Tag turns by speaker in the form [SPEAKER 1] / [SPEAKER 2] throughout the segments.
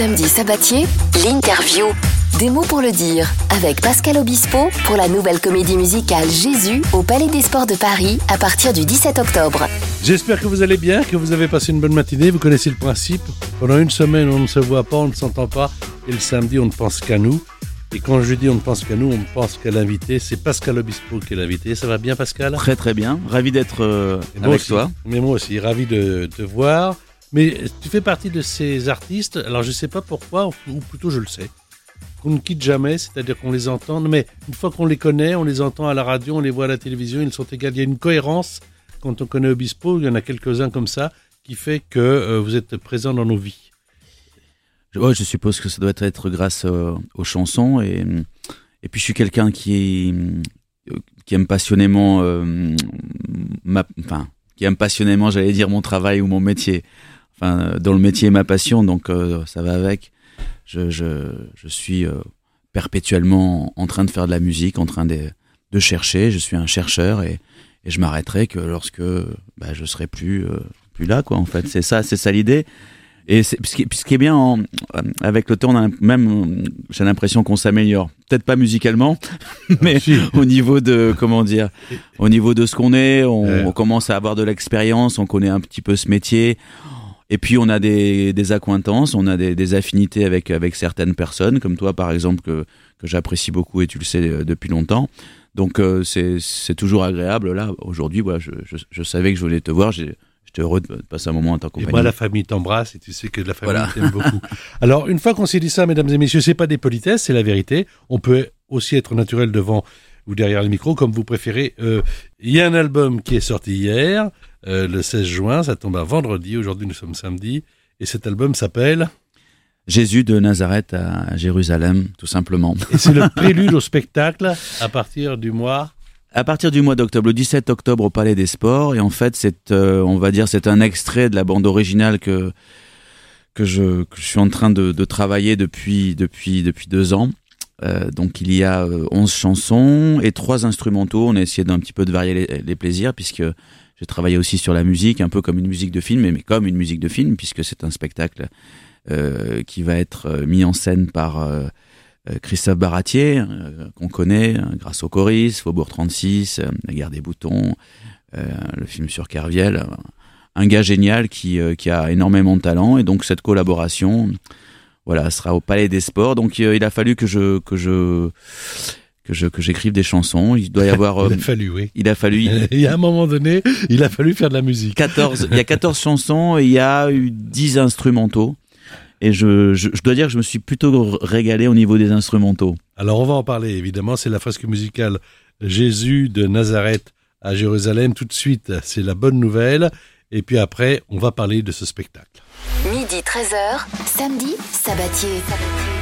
[SPEAKER 1] Samedi Sabatier, l'interview. Des mots pour le dire, avec Pascal Obispo pour la nouvelle comédie musicale Jésus au Palais des Sports de Paris à partir du 17 octobre.
[SPEAKER 2] J'espère que vous allez bien, que vous avez passé une bonne matinée. Vous connaissez le principe. Pendant une semaine, on ne se voit pas, on ne s'entend pas. Et le samedi, on ne pense qu'à nous. Et quand je dis on ne pense qu'à nous, on pense qu'à l'invité. C'est Pascal Obispo qui est l'invité. Ça va bien, Pascal?
[SPEAKER 3] Très très bien. Ravi d'être euh, avec toi.
[SPEAKER 2] Mais moi aussi, ravi de te voir. Mais tu fais partie de ces artistes. Alors je ne sais pas pourquoi, ou plutôt je le sais qu'on ne quitte jamais, c'est-à-dire qu'on les entend, mais une fois qu'on les connaît, on les entend à la radio, on les voit à la télévision, ils sont égaux. Il y a une cohérence quand on connaît Obispo, il y en a quelques-uns comme ça, qui fait que euh, vous êtes présent dans nos vies.
[SPEAKER 3] Ouais, je suppose que ça doit être grâce euh, aux chansons et, puis je suis quelqu'un qui, qui aime passionnément euh, qui aime passionnément, j'allais dire, mon travail ou mon métier. Enfin, dans le métier ma passion, donc ça va avec je, je, je suis euh, perpétuellement en train de faire de la musique, en train de, de chercher. Je suis un chercheur et, et je m'arrêterai que lorsque bah, je serai plus euh, plus là, quoi. En fait, c'est ça, c'est ça l'idée. Et ce qui, ce qui est bien en, avec le temps, on a même j'ai l'impression qu'on s'améliore. Peut-être pas musicalement, mais au niveau de comment dire, au niveau de ce qu'on est, on, on commence à avoir de l'expérience, on connaît un petit peu ce métier et puis on a des, des accointances, on a des, des, affinités avec avec certaines personnes, comme toi par exemple que que j'apprécie beaucoup et tu le sais euh, depuis longtemps. Donc euh, c'est c'est toujours agréable là. Aujourd'hui, voilà, je, je, je, savais que je voulais te voir. J'étais heureux de passer un moment en ta compagnie.
[SPEAKER 2] Et moi, la famille t'embrasse et tu sais que la famille t'aime beaucoup. Alors, une fois qu'on s'est dit ça, mesdames et messieurs, c'est pas des politesses, c'est la vérité. On peut aussi être naturel devant ou derrière le micro, comme vous préférez. Euh, il y a un album qui est sorti hier. Euh, le 16 juin, ça tombe un vendredi, aujourd'hui nous sommes samedi, et cet album s'appelle
[SPEAKER 3] Jésus de Nazareth à Jérusalem, tout simplement.
[SPEAKER 2] Et c'est le prélude au spectacle à partir du mois
[SPEAKER 3] à partir du mois d'octobre, le 17 octobre au Palais des Sports, et en fait, c'est, euh, on va dire, c'est un extrait de la bande originale que que je, que je suis en train de, de, travailler depuis depuis depuis deux ans. Euh, donc il y a 11 chansons et trois instrumentaux. On a essayé d'un petit peu de varier les, plaisirs puisque j'ai travaillé aussi sur la musique, un peu comme une musique de film, mais comme une musique de film, puisque c'est un spectacle euh, qui va être euh, mis en scène par euh, euh Christophe Baratier, euh, qu'on connaît grâce au Coris, Faubourg 36, La guerre des boutons, le film sur Kerviel. Un gars génial qui, qui a énormément de talent, et donc cette collaboration voilà, sera au Palais des Sports. Donc il a fallu que je que je que je que j'écrive des chansons. Il doit y avoir.
[SPEAKER 2] il a euh, fallu, oui.
[SPEAKER 3] Il a fallu.
[SPEAKER 2] il y a un moment donné, il a fallu faire de la musique.
[SPEAKER 3] 14. il y a 14 chansons et il y a eu 10 instrumentaux. Et je, je, je, dois dire que je me suis plutôt régalé au niveau des instrumentaux.
[SPEAKER 2] Alors on va en parler évidemment. C'est la fresque musicale Jésus de Nazareth à Jérusalem. Tout de suite, c'est la bonne nouvelle. Et puis après, on va parler de ce spectacle.
[SPEAKER 1] Midi 13h, samedi, Sabatier.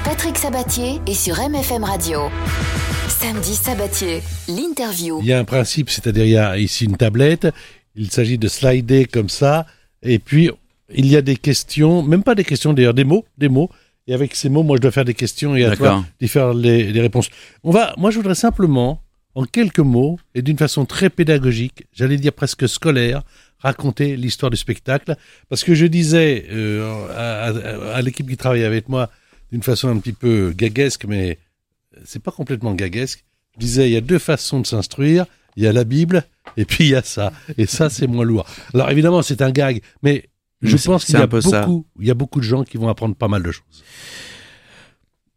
[SPEAKER 1] Patrick Sabatier est sur MFM Radio. Samedi Sabatier, l'interview.
[SPEAKER 2] Il y a un principe, c'est-à-dire il y a ici une tablette, il s'agit de slider comme ça, et puis il y a des questions, même pas des questions d'ailleurs, des mots, des mots. Et avec ces mots, moi je dois faire des questions et à toi de faire les, les réponses. On va, moi je voudrais simplement, en quelques mots et d'une façon très pédagogique, j'allais dire presque scolaire, raconter l'histoire du spectacle. Parce que je disais euh, à, à, à l'équipe qui travaille avec moi d'une façon un petit peu gaguesque, mais c'est pas complètement gaguesque. Je disais, il y a deux façons de s'instruire. Il y a la Bible et puis il y a ça. Et ça, c'est moins lourd. Alors évidemment, c'est un gag, mais je mais pense qu'il y a beaucoup, il y a beaucoup de gens qui vont apprendre pas mal de choses.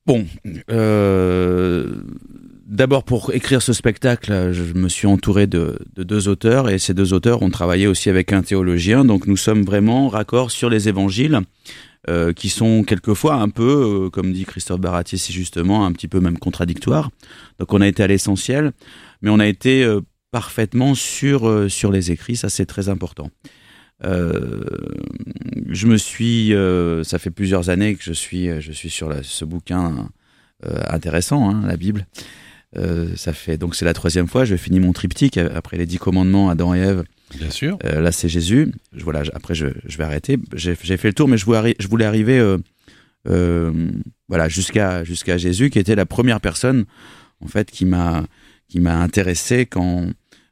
[SPEAKER 3] Bon, euh, d'abord pour écrire ce spectacle, je me suis entouré de, de, deux auteurs et ces deux auteurs ont travaillé aussi avec un théologien. Donc nous sommes vraiment raccords sur les évangiles. Euh, qui sont quelquefois un peu, euh, comme dit Christophe Baratier, c'est justement un petit peu même contradictoire. Donc on a été à l'essentiel, mais on a été euh, parfaitement sur euh, sur les écrits, ça c'est très important. je me suis, ça fait plusieurs années que je suis je suis sur la, ce bouquin intéressant, hein, la Bible. Ça fait donc c'est la troisième fois. Je finis mon triptyque après les dix commandements, Adam et Ève
[SPEAKER 2] Bien sûr.
[SPEAKER 3] Euh, là, c'est Jésus. Je, voilà, après, je, je vais arrêter. J'ai fait le tour, mais je voulais, je voulais arriver euh, euh, voilà, jusqu'à jusqu'à Jésus, qui était la première personne, en fait, qui m'a qui m'a intéressé quand,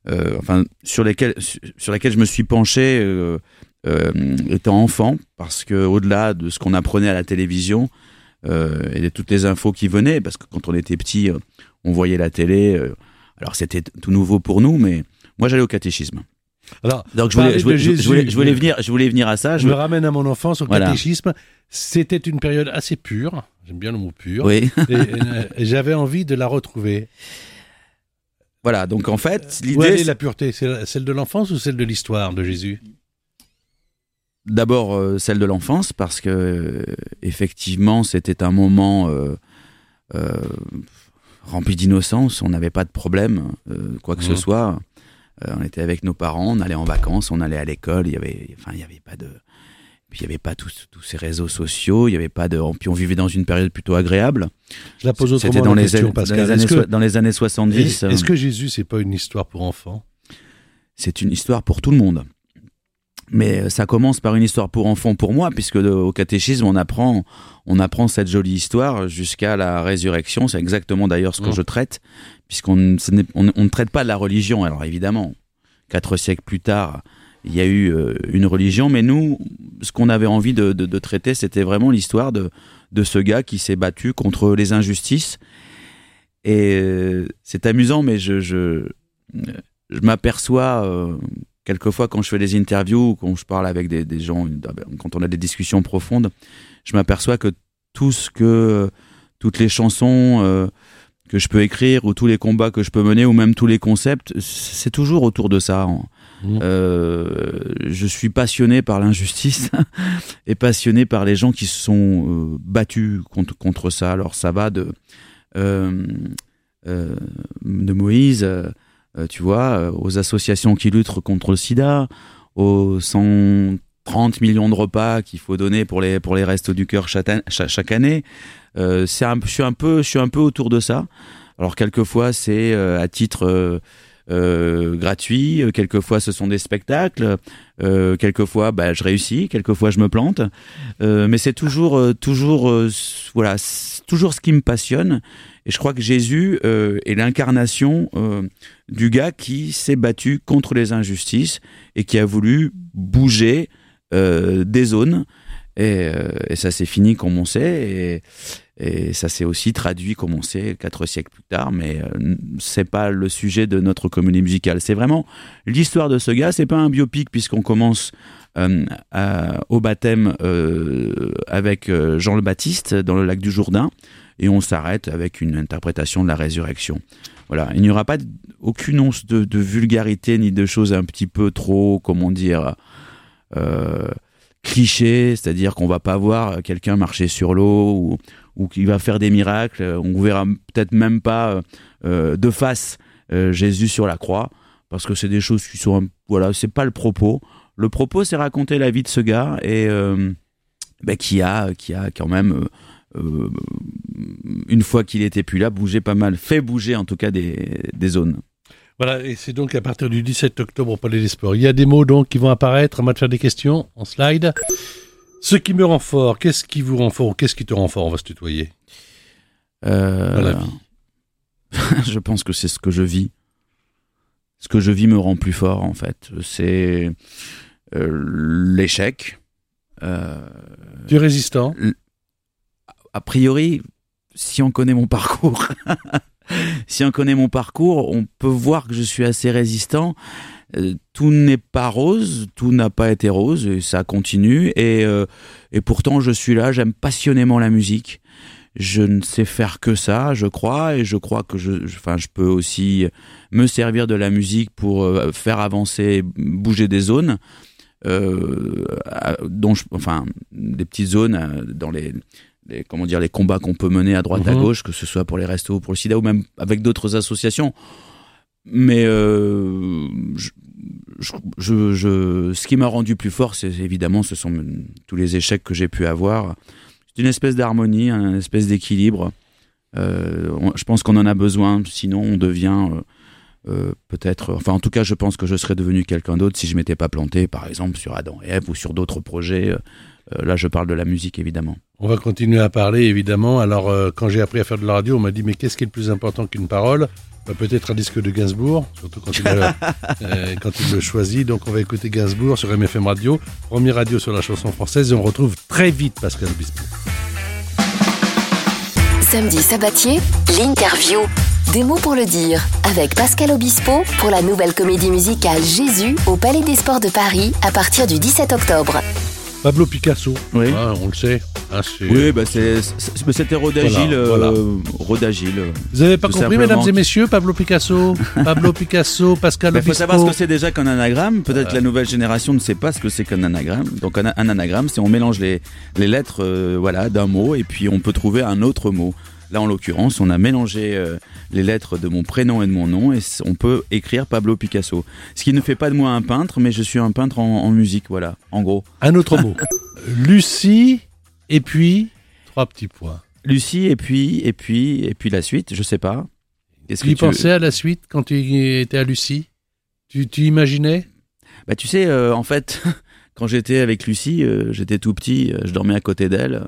[SPEAKER 3] euh, enfin, sur lesquels sur laquelle je me suis penché euh, étant enfant, parce que au-delà de ce qu'on apprenait à la télévision et de toutes les infos qui venaient, parce que quand on était petit, on voyait la télé. alors c'était tout nouveau pour nous, mais moi j'allais au catéchisme.
[SPEAKER 2] Alors,
[SPEAKER 3] donc je voulais, je, voulais, venir, je voulais venir à ça.
[SPEAKER 2] Je, me ramène à mon enfance au catéchisme. C'était une période assez pure. J'aime bien le mot pur.
[SPEAKER 3] Oui.
[SPEAKER 2] et, j'avais envie de la retrouver.
[SPEAKER 3] Voilà, donc en fait, l'idée.
[SPEAKER 2] Où est la pureté? C'est celle de l'enfance ou celle de l'histoire de Jésus?
[SPEAKER 3] D'abord euh, celle de l'enfance, parce que euh, effectivement, c'était un moment euh, rempli d'innocence. On n'avait pas de problème, quoi que ce mmh. soit. on était avec nos parents, on allait en vacances, on allait à l'école. Il y avait, enfin, il y avait pas de puis il n'y avait pas tous, tous, ces réseaux sociaux, il y avait pas de. Puis on vivait dans une période plutôt agréable.
[SPEAKER 2] Je la pose autrement.
[SPEAKER 3] C'était
[SPEAKER 2] dans,
[SPEAKER 3] les,
[SPEAKER 2] question,
[SPEAKER 3] dans, les années, dans les années 70.
[SPEAKER 2] Est-ce que Jésus, c'est pas une histoire pour enfants?
[SPEAKER 3] C'est une histoire pour tout le monde. Mais euh, ça commence par une histoire pour enfants pour moi, puisque au catéchisme, on apprend, on apprend cette jolie histoire jusqu'à la résurrection. C'est exactement d'ailleurs ce que mmh. je traite, puisqu'on on, ne traite pas de la religion. Alors évidemment, quatre siècles plus tard, il y a eu euh, une religion, mais nous, ce qu'on avait envie de, traiter, c'était vraiment l'histoire de, de ce gars qui s'est battu contre les injustices. Et euh, c'est amusant, mais je, je, je m'aperçois euh, quelquefois quand je fais des interviews, quand je parle avec des, des, gens, quand on a des discussions profondes, je m'aperçois que tout ce que, toutes les chansons que je peux écrire, ou tous les combats que je peux mener, ou même tous les concepts, c'est toujours autour de ça. Mmh. Euh, je suis passionné par l'injustice et passionné par les gens qui se sont euh, battus contre, contre ça. Alors ça va de, euh, de Moïse, tu vois, aux associations qui luttent contre le sida, aux 130 millions de repas qu'il faut donner pour les, pour les restos du cœur chaque, année. c'est un, je, suis un peu, je suis un peu autour de ça. Alors quelquefois c'est à titre euh, gratuit. Euh, quelquefois, ce sont des spectacles. Euh, quelquefois, bah, je réussis. Quelquefois, je me plante. mais c'est toujours, toujours, voilà, toujours ce qui me passionne. Et je crois que Jésus est l'incarnation du gars qui s'est battu contre les injustices et qui a voulu bouger des zones. Et, et ça s'est fini comme on sait. Et, et ça s'est aussi traduit, comme on sait, quatre siècles plus tard, mais euh, c'est pas le sujet de notre comédie musicale. C'est vraiment l'histoire de ce gars. C'est pas un biopic puisqu'on commence euh, au baptême euh, avec Jean le Baptiste dans le lac du Jourdain et on s'arrête avec une interprétation de la résurrection. Voilà, il n'y aura pas aucune once de, de, vulgarité ni de choses un petit peu trop, comment dire, cliché, c'est-à-dire qu'on va pas voir quelqu'un marcher sur l'eau ou, ou qui va faire des miracles. On verra peut-être même pas euh, euh, de face euh, Jésus sur la croix, parce que c'est des choses qui sont, voilà, c'est pas le propos. Le propos, c'est raconter la vie de ce gars et ben, qui a, qui a quand même, une fois qu'il était plus là, bougé pas mal, fait bouger en tout cas des zones.
[SPEAKER 2] Voilà, et c'est donc à partir du 17 octobre au Palais des Sports. Il y a des mots donc qui vont apparaître. On va te faire des questions en slide. Ce qui me rend fort, qu'est-ce qui vous rend fort Qu'est-ce qui te rend fort On va se tutoyer.
[SPEAKER 3] Euh... la vie. je pense que c'est ce que je vis. Ce que je vis me rend plus fort, en fait. C'est euh, l'échec.
[SPEAKER 2] Euh, tu es résistant?
[SPEAKER 3] A priori, si on connaît mon parcours, si on connaît mon parcours, on peut voir que je suis assez résistant. Euh, tout n'est pas rose, tout n'a pas été rose, et ça continue. Et, euh, et pourtant, je suis là, j'aime passionnément la musique. Je ne sais faire que ça, je crois, et je crois que je, enfin, je peux aussi me servir de la musique pour euh, faire avancer, bouger des zones. Dont enfin des petites zones dans les, les comment dire les combats qu'on peut mener à droite à mhm. gauche que ce soit pour les restos ou pour le sida ou même avec d'autres associations mais euh, je, je, je, ce qui m'a rendu plus fort, c'est évidemment, ce sont tous les échecs que j'ai pu avoir. C'est une espèce d'harmonie, une espèce d'équilibre. Euh, je pense qu'on en a besoin, sinon on devient euh, euh, peut-être. Enfin, en tout cas, je pense que je serais devenu quelqu'un d'autre si je m'étais pas planté, par exemple, sur Adam et Ève ou sur d'autres projets. Euh, là, je parle de la musique, évidemment.
[SPEAKER 2] On va continuer à parler, évidemment. Alors, quand j'ai appris à faire de la radio, on m'a dit mais qu'est-ce qui est le plus important qu'une parole? Bah, peut-être un disque de Gainsbourg, surtout quand il, euh, quand il le choisit. Donc on va écouter Gainsbourg sur MFM Radio, première radio sur la chanson française, et on retrouve très vite Pascal Obispo.
[SPEAKER 1] Samedi sabatier, l'interview. Des mots pour le dire avec Pascal Obispo pour la nouvelle comédie musicale Jésus au Palais des Sports de Paris à partir du 17 octobre.
[SPEAKER 2] Pablo Picasso,
[SPEAKER 3] oui.
[SPEAKER 2] Hein, on le sait.
[SPEAKER 3] Hein, oui, bah c'était Rodagile. Euh, Rodagile.
[SPEAKER 2] Vous avez pas compris, mesdames et messieurs, Pablo Picasso? Pablo Picasso, Pascal
[SPEAKER 3] Il faut savoir ce que c'est déjà qu'un anagramme. Peut-être que la nouvelle génération ne sait pas ce que c'est qu'un anagramme. Donc un, anagramme, c'est on mélange les, les lettres euh, voilà, d'un mot et puis on peut trouver un autre mot. Là, en l'occurrence, on a mélangé euh, les lettres de mon prénom et de mon nom et on peut écrire Pablo Picasso. Ce qui ne fait pas de moi un peintre, mais je suis un peintre en, musique, voilà, en gros.
[SPEAKER 2] Un autre mot. Lucie et puis trois petits points.
[SPEAKER 3] Lucie et puis et puis et puis la suite, je sais pas.
[SPEAKER 2] Est-ce tu pensais à la suite quand tu étais à Lucie? Tu, tu imaginais?
[SPEAKER 3] Bah tu sais, euh, en fait, quand j'étais avec Lucie, euh, j'étais tout petit, je dormais à côté d'elle,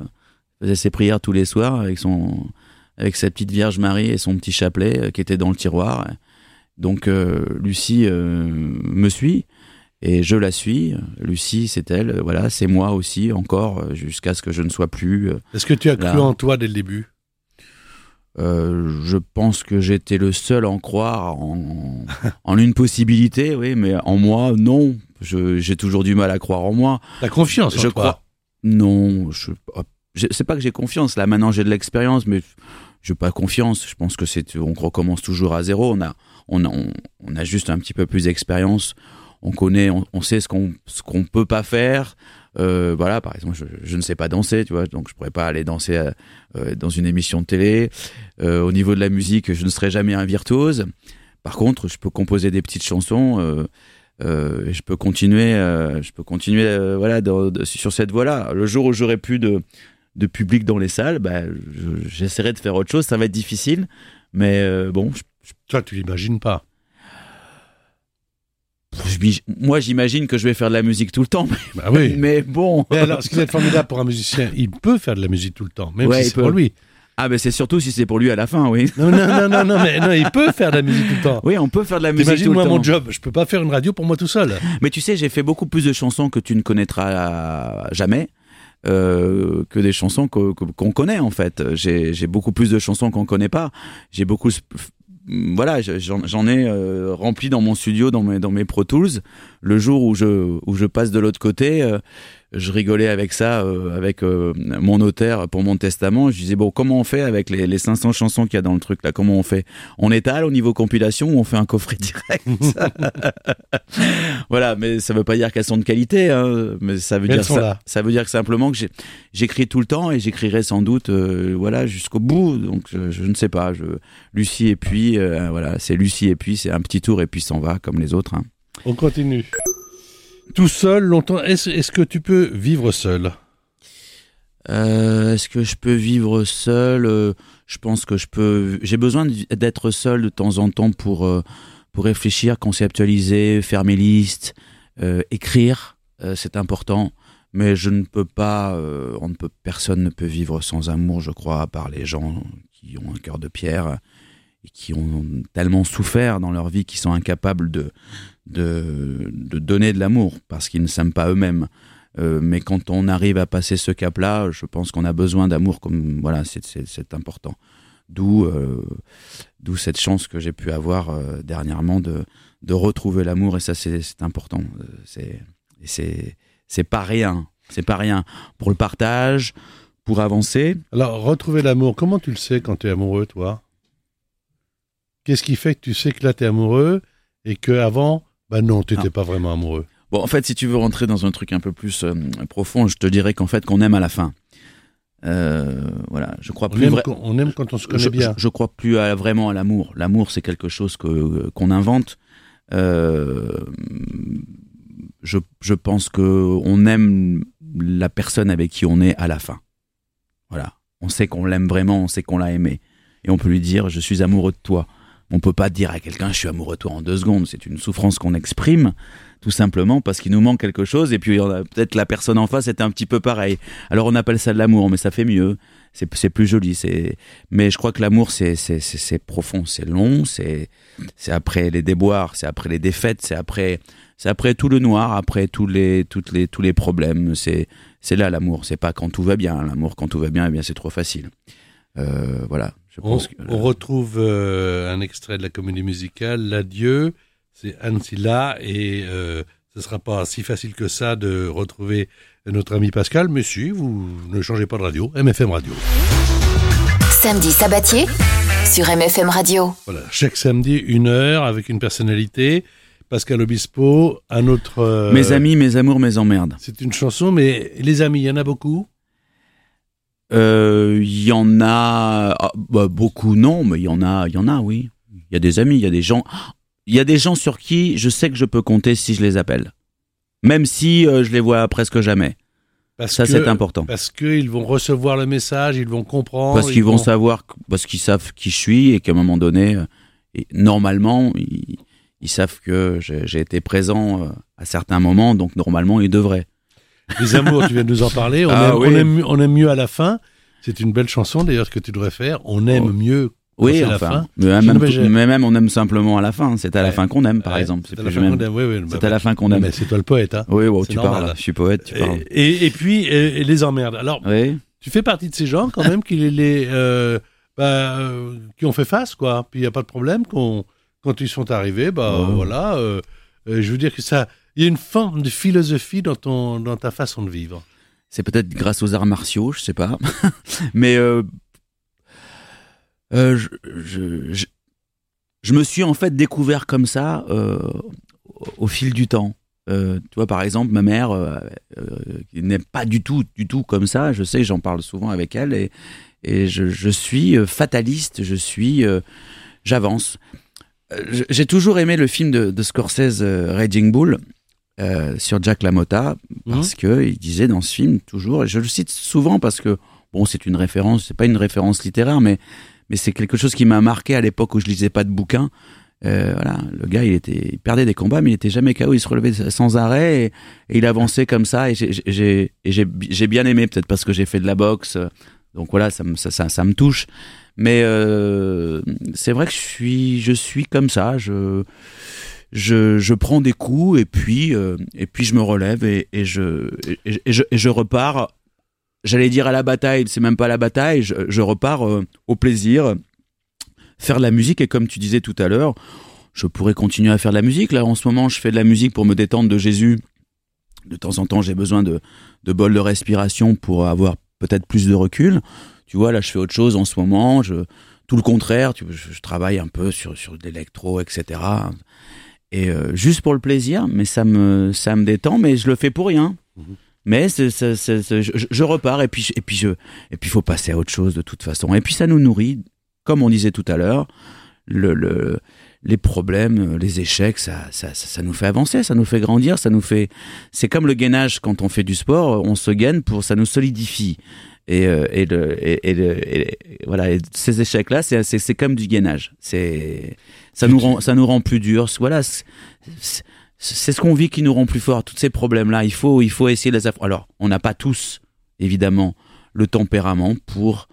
[SPEAKER 3] faisais ses prières tous les soirs avec son avec sa petite Vierge Marie et son petit chapelet euh, qui était dans le tiroir. Donc euh, Lucie euh, me suit et je la suis. Lucie, c'est elle, voilà, c'est moi aussi encore jusqu'à ce que je ne sois plus.
[SPEAKER 2] Est-ce que tu as cru en toi dès le début?
[SPEAKER 3] Je pense que j'étais le seul à en croire en, en, une possibilité, oui, mais en moi, non. J'ai toujours du mal à croire en moi.
[SPEAKER 2] La confiance,
[SPEAKER 3] je
[SPEAKER 2] crois.
[SPEAKER 3] Non, je, c'est pas que j'ai confiance. Là, maintenant, j'ai de l'expérience, mais je n'ai pas confiance. Je pense que c'est, on recommence toujours à zéro. On a, on a, on, a juste un petit peu plus d'expérience. On connaît, on, sait ce qu'on, ce qu'on peut pas faire. Euh, voilà, par exemple, je, ne sais pas danser, tu vois, donc je pourrais pas aller danser euh, dans une émission de télé. Euh, au niveau de la musique, je ne serai jamais un virtuose. Par contre, je peux composer des petites chansons. je peux continuer, je peux continuer, voilà, sur cette voie-là. Le jour où j'aurai plus de de public dans les salles, bah, j'essaierai de faire autre chose. Ça va être difficile, mais euh, bon.
[SPEAKER 2] Toi, tu l'imagines pas.
[SPEAKER 3] moi, j'imagine que je vais faire de la musique tout le temps.
[SPEAKER 2] Mais, bah oui.
[SPEAKER 3] mais bon.
[SPEAKER 2] Mais alors, ce qui est formidable pour un musicien, il peut faire de la musique tout le temps, même si c'est pour lui.
[SPEAKER 3] Ah, mais c'est surtout si c'est pour lui à la fin, oui.
[SPEAKER 2] Non, non, non, non, non, mais non, il peut faire de la musique tout le temps.
[SPEAKER 3] Oui, on peut faire de la musique tout le temps.
[SPEAKER 2] Imagine-moi mon job, je peux pas faire une radio pour moi tout seul.
[SPEAKER 3] Mais tu sais, j'ai fait beaucoup plus de chansons que tu ne connaîtras jamais. Euh, que des chansons qu'on connaît en fait. J'ai beaucoup plus de chansons qu'on connaît pas. J'ai beaucoup voilà, j'en ai euh, rempli dans mon studio, dans mes, dans mes Pro Tools. Le jour où je, où je passe de l'autre côté, euh, je rigolais avec ça, euh, avec euh, mon notaire pour mon testament. Je disais bon, comment on fait avec les, les 500 chansons qu'il y a dans le truc là? Comment on fait? On étale au niveau compilation ou on fait un coffret direct? Voilà, mais ça veut pas dire qu'elles sont de qualité, hein, mais ça veut dire ça, ça, veut dire que simplement que j'écris tout le temps et j'écrirai sans doute, euh, voilà, jusqu'au bout. Donc je, ne sais pas. Je, Lucie et puis voilà, c'est Lucie et puis c'est un petit tour et puis s'en va comme les autres. Hein.
[SPEAKER 2] On continue. Tout seul, longtemps. Est-ce que tu peux vivre seul?
[SPEAKER 3] Euh, Est-ce que je peux vivre seul? Euh, Je pense que je peux. J'ai besoin d'être seul de temps en temps pour euh, pour réfléchir, conceptualiser, faire mes listes, écrire. c'est important. Mais je ne peux pas. on ne peut. Personne ne peut vivre sans amour, je crois, à part les gens qui ont un cœur de pierre et qui ont tellement souffert dans leur vie qu'ils sont incapables de, de, de donner de l'amour parce qu'ils ne s'aiment pas eux-mêmes. Euh, mais quand on arrive à passer ce cap-là, je pense qu'on a besoin d'amour comme voilà, c'est important. D'où euh, d'où cette chance que j'ai pu avoir euh, dernièrement de, de retrouver l'amour et ça c'est important. C'est c'est c'est pas rien, c'est pas rien pour le partage, pour avancer.
[SPEAKER 2] Alors retrouver l'amour, comment tu le sais quand tu es amoureux toi? Qu'est-ce qui fait que tu sais que là tu es amoureux et que avant bah non, tu n'étais pas vraiment amoureux?
[SPEAKER 3] Bon, en fait, si tu veux rentrer dans un truc un peu plus euh, profond, je te dirais qu'en fait, qu'on aime à la fin. Euh, voilà, je crois plus.
[SPEAKER 2] On aime, on aime quand on se connaît bien.
[SPEAKER 3] Je, crois plus vraiment à l'amour. L'amour, c'est quelque chose que qu'on invente. Euh, je, je pense que on aime la personne avec qui on est à la fin. Voilà, on sait qu'on l'aime vraiment, on sait qu'on l'a aimé, et on peut lui dire je suis amoureux de toi. On peut pas dire à quelqu'un je suis amoureux de toi en deux secondes. C'est une souffrance qu'on exprime tout simplement parce qu'il nous manque quelque chose et puis peut-être la personne en face était un petit peu pareil. Alors on appelle ça de l'amour, mais ça fait mieux. C'est plus joli. C'est mais je crois que l'amour c'est c'est profond, c'est long, c'est c'est après les déboires, c'est après les défaites, c'est après c'est après tout le noir, après tous les toutes les tous les problèmes. C'est c'est là l'amour. C'est pas quand tout va bien. L'amour quand tout va bien, eh bien c'est trop facile. Euh, voilà.
[SPEAKER 2] Je pense on, on retrouve euh, un extrait de la comédie musicale, L'adieu. C'est Anne Silla et euh, ce ne sera pas si facile que ça de retrouver notre ami Pascal, mais si, vous ne changez pas de radio, MFM Radio.
[SPEAKER 1] Samedi sabatier sur MFM Radio.
[SPEAKER 2] Voilà, chaque samedi, une heure avec une personnalité. Pascal Obispo, un autre. Euh,
[SPEAKER 3] mes amis, mes amours, mes emmerdes.
[SPEAKER 2] C'est une chanson, mais les amis, il y en a beaucoup
[SPEAKER 3] euh, Il y en a ah, bah, beaucoup, non, mais il y en a, il y en a, oui. Il y a des amis, il y a des gens. Il y a des gens sur qui je sais que je peux compter si je les appelle, même si euh, je les vois presque jamais. Parce ça, c'est important.
[SPEAKER 2] Parce qu'ils vont recevoir le message, ils vont comprendre.
[SPEAKER 3] Parce qu'ils vont... savoir, parce qu'ils savent qui je suis et qu'à un moment donné, et normalement, ils, ils savent que j'ai été présent euh, à certains moments, donc normalement ils devraient.
[SPEAKER 2] Les amours, tu viens de nous en parler. On, ah aime, on, aime, on aime, mieux à la fin. C'est une belle chanson d'ailleurs ce que tu devrais faire. On aime oh. mieux.
[SPEAKER 3] Oui, enfin, la fin. Mais, même, mais, même, on aime simplement à la fin. C'est à la fin qu'on aime, par exemple.
[SPEAKER 2] C'est à, la fin qu'on aime. Oui, oui,
[SPEAKER 3] c'est à la fin qu'on aime.
[SPEAKER 2] Mais c'est toi le poète, hein.
[SPEAKER 3] Oui, tu parles. Je suis poète, tu parles.
[SPEAKER 2] Et, et, puis et, les emmerdes. Alors, oui. tu fais partie de ces gens quand même qui les, euh, bah, euh, qui ont fait face, quoi. Puis il y a pas de problème quand ils sont arrivés, bah voilà, euh, euh, je veux dire que ça, il y a une forme de philosophie dans ton, dans ta façon de vivre.
[SPEAKER 3] C'est peut-être grâce aux arts martiaux, je sais pas, mais euh, je, je, je, me suis en fait découvert comme ça au fil du temps. tu vois, par exemple, ma mère n'est pas du tout, du tout comme ça. Je sais, j'en parle souvent avec elle et, et je, je suis fataliste. Je suis, j'avance. Euh, j'ai toujours aimé le film de, Scorsese, euh, Raging Bull, euh, sur Jack LaMotta, parce qu'il mhm. que il disait dans ce film toujours, et je le cite souvent parce que bon, c'est une référence, c'est pas une référence littéraire, mais mais c'est quelque chose qui m'a marqué à l'époque où je lisais pas de bouquins. voilà, le gars, il était, il perdait des combats, mais il était jamais KO, il se relevait sans arrêt et, il avançait comme ça. Et j'ai bien aimé, peut-être parce que j'ai fait de la boxe. Donc voilà, ça ça, ça, ça me touche. Mais euh, c'est vrai que je suis, je suis comme ça. Je, je, je prends des coups et puis, euh, et puis je me relève et, et, je, et, et je repars. J'allais dire à la bataille, c'est même pas la bataille. Je, je repars euh, au plaisir, faire de la musique. Et comme tu disais tout à l'heure, je pourrais continuer à faire de la musique. Là, en ce moment, je fais de la musique pour me détendre de Jésus. De temps en temps, j'ai besoin de, de bol de respiration pour avoir peut-être plus de recul. Tu vois, là, je fais autre chose en ce moment. Je, tout le contraire. Tu, je, je travaille un peu sur sur l'électro, etc. Et euh, juste pour le plaisir, mais ça me ça me détend, mais je le fais pour rien. Mhm. Mais c'est, c'est, c'est, je, je, repars et puis et puis je et puis faut passer à autre chose de toute façon. Et puis ça nous nourrit, comme on disait tout à l'heure, le, le les problèmes, les échecs, ça, ça, ça, nous fait avancer, ça nous fait grandir, ça nous fait. C'est comme le gainage quand on fait du sport, on se gaine pour, ça nous solidifie. Et, euh, et, le, et, le, voilà, ces échecs-là, c'est, c'est, c'est comme du gainage. C'est, ça nous rend, ça nous rend plus durs. Voilà, c'est, ce qu'on vit qui nous rend plus forts. Tous ces problèmes-là, il faut, il faut essayer de les affronter. Alors, on n'a pas tous, évidemment, le tempérament pour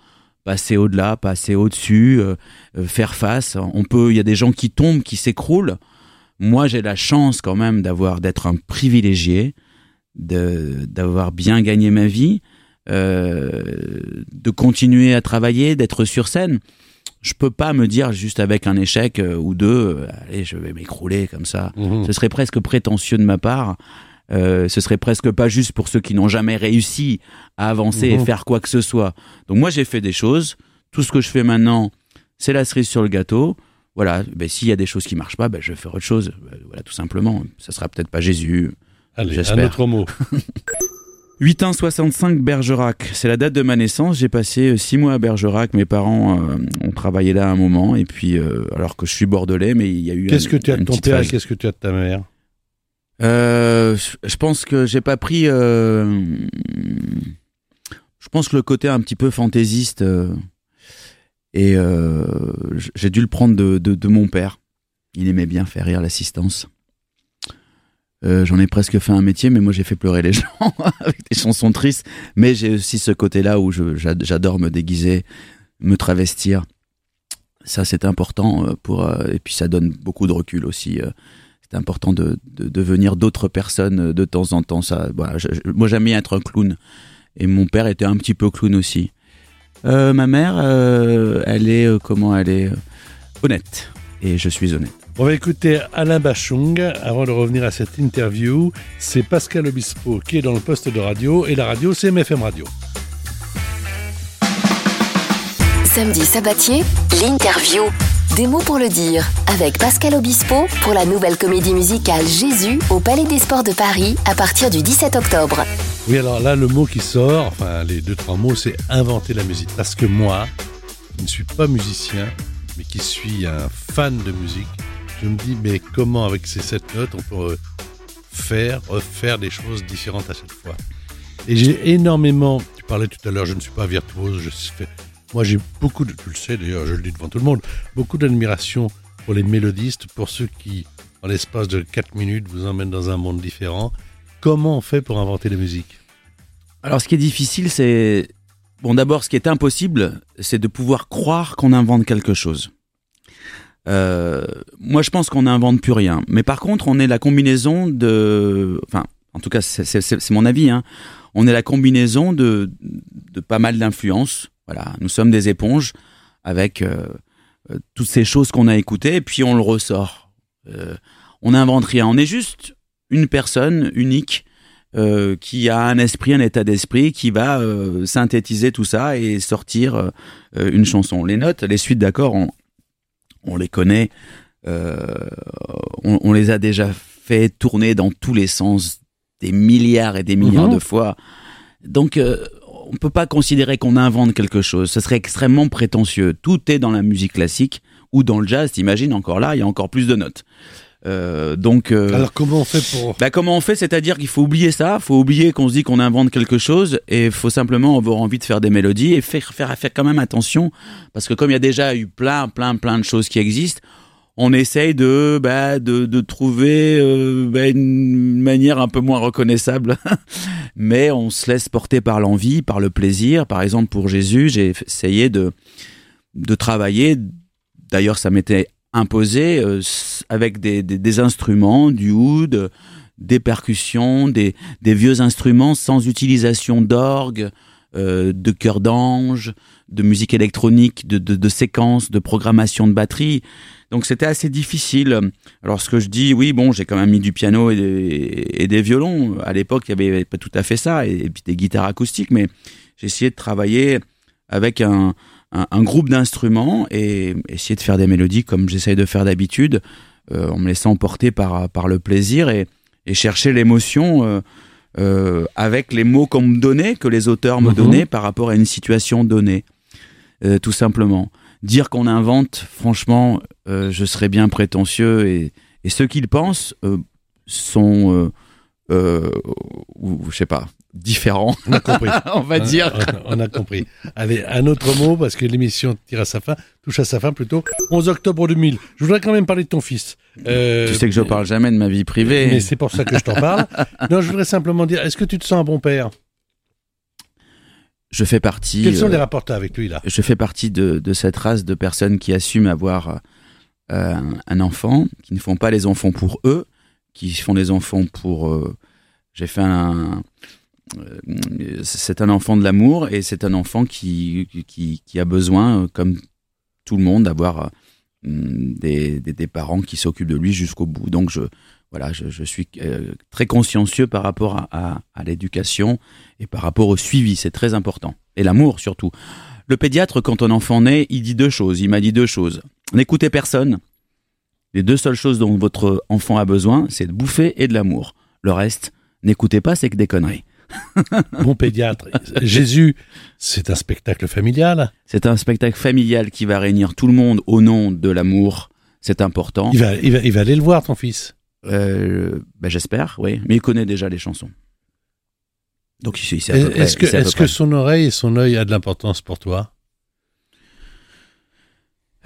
[SPEAKER 3] passer au-delà, passer au-dessus, euh, euh, faire face. On peut, il y a des gens qui tombent, qui s'écroulent. Moi, j'ai la chance quand même d'avoir, d'être un privilégié, d'avoir bien gagné ma vie. Euh, de continuer à travailler, d'être sur scène. Je peux pas me dire juste avec un échec euh, ou deux, euh, allez, je vais m'écrouler comme ça. Mhm. Ce serait presque prétentieux de ma part. ce serait presque pas juste pour ceux qui n'ont jamais réussi à avancer et mhm. faire quoi que ce soit. Donc moi j'ai fait des choses. Tout ce que je fais maintenant, c'est la cerise sur le gâteau. Voilà, ben, s'il y a des choses qui marchent pas, ben, je vais faire autre chose. Voilà, tout simplement. Ça sera peut-être pas Jésus.
[SPEAKER 2] Allez, un autre mot.
[SPEAKER 3] 8 Bergerac, c'est la date de ma naissance. J'ai passé euh, six mois à Bergerac. Mes parents euh, ont travaillé là un moment, et puis euh, alors que je suis bordelais, mais il y a eu.
[SPEAKER 2] Qu'est-ce que tu as de ton père et qu'est-ce que tu as de ta mère?
[SPEAKER 3] Je pense que j'ai pas pris. je pense que le côté un petit peu fantaisiste Et j'ai dû le prendre de, de, mon père. Il aimait bien faire rire l'assistance. J'en ai presque fait un métier, mais moi j'ai fait pleurer les gens avec des chansons tristes. Mais j'ai aussi ce côté-là où j'adore me déguiser, me travestir. Ça c'est important pour et puis ça donne beaucoup de recul aussi c'est important de, de devenir d'autres personnes de temps en temps. Ça, voilà, moi j'aime bien être un clown et mon père était un petit peu clown aussi. Euh, ma mère, euh, elle est euh, comment Elle est honnête et je suis honnête.
[SPEAKER 2] On va écouter Alain Bachung avant de revenir à cette interview. C'est Pascal Obispo qui est dans le poste de radio et la radio c'est MFM Radio.
[SPEAKER 1] Samedi sabatier, l'interview. Des mots pour le dire avec Pascal Obispo pour la nouvelle comédie musicale Jésus au Palais des Sports de Paris à partir du 17 octobre.
[SPEAKER 2] Oui, alors là, le mot qui sort, enfin les deux, trois mots, c'est inventer la musique. Parce que moi, je ne suis pas musicien, mais qui suis un fan de musique, je me dis, mais comment avec ces sept notes, on peut faire, refaire des choses différentes à chaque fois? Et j'ai énormément, tu parlais tout à l'heure, je ne suis pas virtuose, je fais moi, j'ai beaucoup de, tu le sais d'ailleurs, je le dis devant tout le monde, beaucoup d'admiration pour les mélodistes, pour ceux qui, en l'espace de 4 minutes, vous emmènent dans un monde différent. Comment on fait pour inventer la musique?
[SPEAKER 3] Alors, ce qui est difficile, c'est. Bon, d'abord, ce qui est impossible, c'est de pouvoir croire qu'on invente quelque chose. Euh, moi, je pense qu'on n'invente plus rien. Mais par contre, on est la combinaison de. Enfin, en tout cas, c'est mon avis. Hein. On est la combinaison de, pas mal d'influences voilà, nous sommes des éponges avec euh, euh, toutes ces choses qu'on a écoutées et puis on le ressort. On n'invente rien, on est juste une personne unique qui a un esprit, un état d'esprit, qui va synthétiser tout ça et sortir une chanson. Les notes, les suites d'accords, on, les connaît, on, les a déjà fait tourner dans tous les sens des milliards et des milliards mhm. de fois. Donc on peut pas considérer qu'on invente quelque chose. Ce serait extrêmement prétentieux. Tout est dans la musique classique ou dans le jazz. T'imagines encore là, il y a encore plus de notes. Euh, donc,
[SPEAKER 2] euh, alors comment on fait pour
[SPEAKER 3] bah, comment on fait? C'est-à-dire qu'il faut oublier ça, faut oublier qu'on se dit qu'on invente quelque chose et faut simplement avoir envie de faire des mélodies et faire, faire faire quand même attention parce que comme il y a déjà eu plein plein plein de choses qui existent, on essaye de, bah, de, de trouver euh, bah, une manière un peu moins reconnaissable, mais on se laisse porter par l'envie, par le plaisir. Par exemple, pour Jésus, j'ai essayé de, de travailler. D'ailleurs, ça m'était imposé euh, avec des, des, des, instruments, du oud, des percussions, des, des vieux instruments sans utilisation d'orgue, euh, de chœur d'ange, de musique électronique, de, de, de séquences, de programmation de batterie. Donc c'était assez difficile. Alors ce que je dis, oui, bon, j'ai quand même mis du piano et des, et des violons. À l'époque, il n'y avait pas tout à fait ça, et, puis des guitares acoustiques, mais j'ai essayé de travailler avec un, un, groupe d'instruments et essayer de faire des mélodies comme j'essaye de faire d'habitude, euh, en me laissant porter par, par le plaisir et, et chercher l'émotion. Euh, euh, avec les mots qu'on me donnait, que les auteurs me mhm. donnaient par rapport à une situation donnée, euh, tout simplement dire qu'on invente, franchement, euh, je serais bien prétentieux et, et ceux qui le pensent euh, sont, euh, ou, je sais pas, différents.
[SPEAKER 2] On a compris.
[SPEAKER 3] on va dire.
[SPEAKER 2] On, a compris. Allez, un autre mot parce que l'émission tire à sa fin, touche à sa fin plutôt. 11 octobre 2000. Je voudrais quand même parler de ton fils.
[SPEAKER 3] tu sais que je parle jamais de ma vie privée.
[SPEAKER 2] Mais c'est pour ça que je t'en parle. non, je voudrais simplement dire, est-ce que tu te sens un bon père?
[SPEAKER 3] Je fais partie.
[SPEAKER 2] Quels sont les rapports avec lui là?
[SPEAKER 3] Je fais partie de, de, cette race de personnes qui assument avoir euh, un enfant, qui ne font pas les enfants pour eux, qui font les enfants pour. Euh, j'ai fait un. Euh, c'est un enfant de l'amour et c'est un enfant qui, qui, qui, a besoin, comme tout le monde, d'avoir des, des, des, parents qui s'occupent de lui jusqu'au bout. Donc je, voilà, je, je suis euh, très consciencieux par rapport à, à, l'éducation et par rapport au suivi, c'est très important. Et l'amour surtout. Le pédiatre, quand un enfant naît, il dit deux choses. Il m'a dit deux choses. N'écoutez personne. Les deux seules choses dont votre enfant a besoin, c'est de bouffer et de l'amour. Le reste, n'écoutez pas, c'est que des conneries.
[SPEAKER 2] Mon pédiatre, Jésus, c'est un spectacle familial.
[SPEAKER 3] C'est un spectacle familial qui va réunir tout le monde au nom de l'amour. C'est important.
[SPEAKER 2] Il va, il va, il va aller le voir, ton fils.
[SPEAKER 3] Euh, ben J'espère, oui. Mais il connaît déjà les chansons.
[SPEAKER 2] Donc il Est-ce que, est que son oreille et son œil a de l'importance pour toi?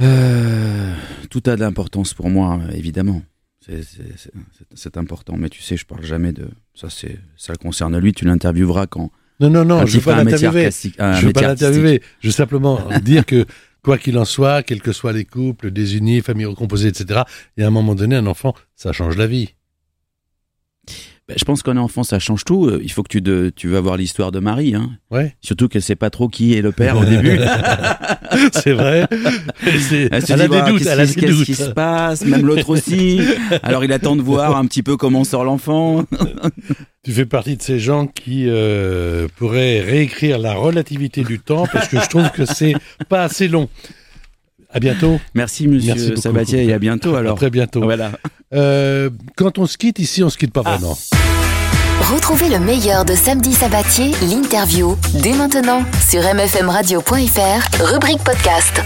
[SPEAKER 3] Euh, Tout a de l'importance pour moi, évidemment. C'est important, mais tu sais, je parle jamais de ça. C'est ça le concerne lui. Tu l'intervieweras quand.
[SPEAKER 2] Non, non, non, je ne veux pas l'interviewer. Je veux pas l'interviewer. Je veux simplement dire que quoi qu'il en soit, quels que soient les couples désunis, familles recomposées, etc., il y a un moment donné, un enfant, ça change la vie.
[SPEAKER 3] Ben, je pense qu'en enfant, ça change tout. Euh, il faut que tu, de, tu veux avoir l'histoire de Marie. Hein.
[SPEAKER 2] Ouais.
[SPEAKER 3] Surtout qu'elle sait pas trop qui est le père au début.
[SPEAKER 2] c'est vrai.
[SPEAKER 3] Elle, a des doutes. Qu'est-ce qui se passe? Même l'autre aussi. Alors il attend de voir un petit peu comment sort l'enfant.
[SPEAKER 2] tu fais partie de ces gens qui euh, pourraient réécrire la relativité du temps parce que je trouve que c'est pas assez long. À bientôt.
[SPEAKER 3] Merci, monsieur Sabatier, et à bientôt alors.
[SPEAKER 2] très bientôt.
[SPEAKER 3] Voilà.
[SPEAKER 2] Euh, quand on se quitte ici, on se quitte pas ah. vraiment.
[SPEAKER 1] Retrouvez le meilleur de Samedi Sabatier, l'interview, dès maintenant sur mfmradio.fr, rubrique podcast.